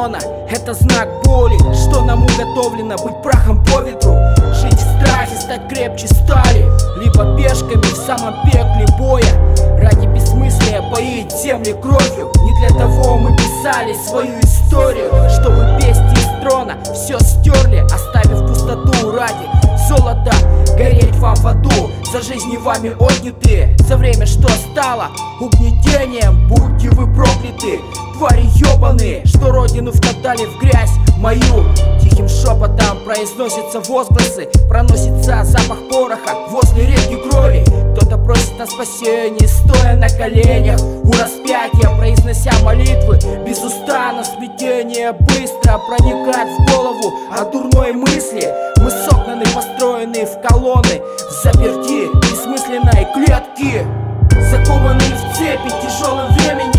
канона Это знак боли, что нам уготовлено Быть прахом по ветру, жить в страхе Стать крепче стали, либо пешками В самом пекле боя. Ради бессмыслия поить земли кровью. Не для того мы писали свою историю Чтобы песни из трона все стерли Оставив пустоту ради золота. Гореть вам в аду за жизни вами отняты. За время, что стало угнетением Будьте вы прокляты твари ебаные Что родину вкатали в грязь мою. Тихим шепотом произносятся возгласы Проносится запах пороха возле реки крови. Кто-то просит о спасении, стоя на коленях. У распятия, произнося молитвы Без уста смятение быстро проникает в голову. От дурной мысли Мы согнаны, построены в колонны заперти бессмысленной клетки Закованные в цепи тяжелым временем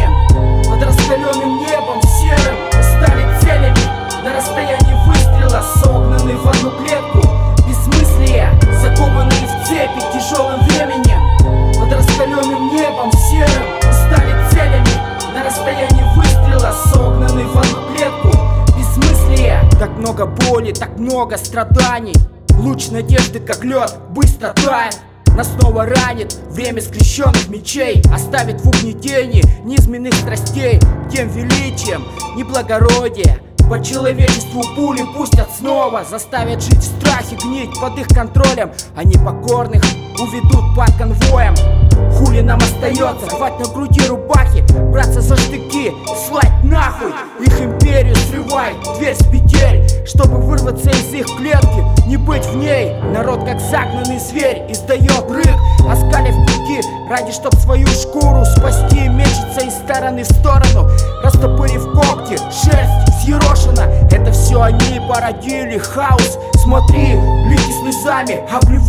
Раскаленным небом серым стали целями на расстоянии выстрела Согнаны в одну клетку. Бессмыслие Закованные в цепи тяжелым временем. Под раскаленным небом серым стали целями на расстоянии выстрела Согнаны в одну клетку. Бессмыслие Так много боли, так много страданий. Луч надежды, как лед, быстро тает нас снова ранит время скрещенных мечей. Оставит в угнетении низменных страстей. Тем величием неблагородия по человечеству пули пустят снова. Заставят жить в страхе, гнить под их контролем. А непокорных уведут под конвоем Хули нам остается, рвать на груди рубахи Браться за штыки, слать нахуй. Их империю срывай, дверь с петель Чтобы вырваться из их клетки, не быть в ней. Народ как загнанный зверь издает рык Оскалив клыки, ради чтоб свою шкуру спасти. Мечется из стороны в сторону, растопырив когти. Шерсть съерошена, это все они породили. Хаос, смотри, блики слезами обливаются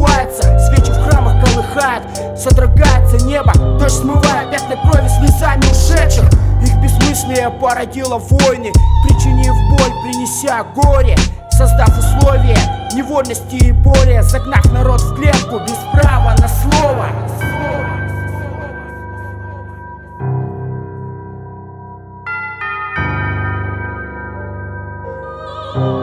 небо Дождь смывает пятна крови слезами ушедших. Их бессмыслие породило войны Причинив боль, принеся горе Создав условия невольности и боли Загнав народ в клетку без права на слово. Закованные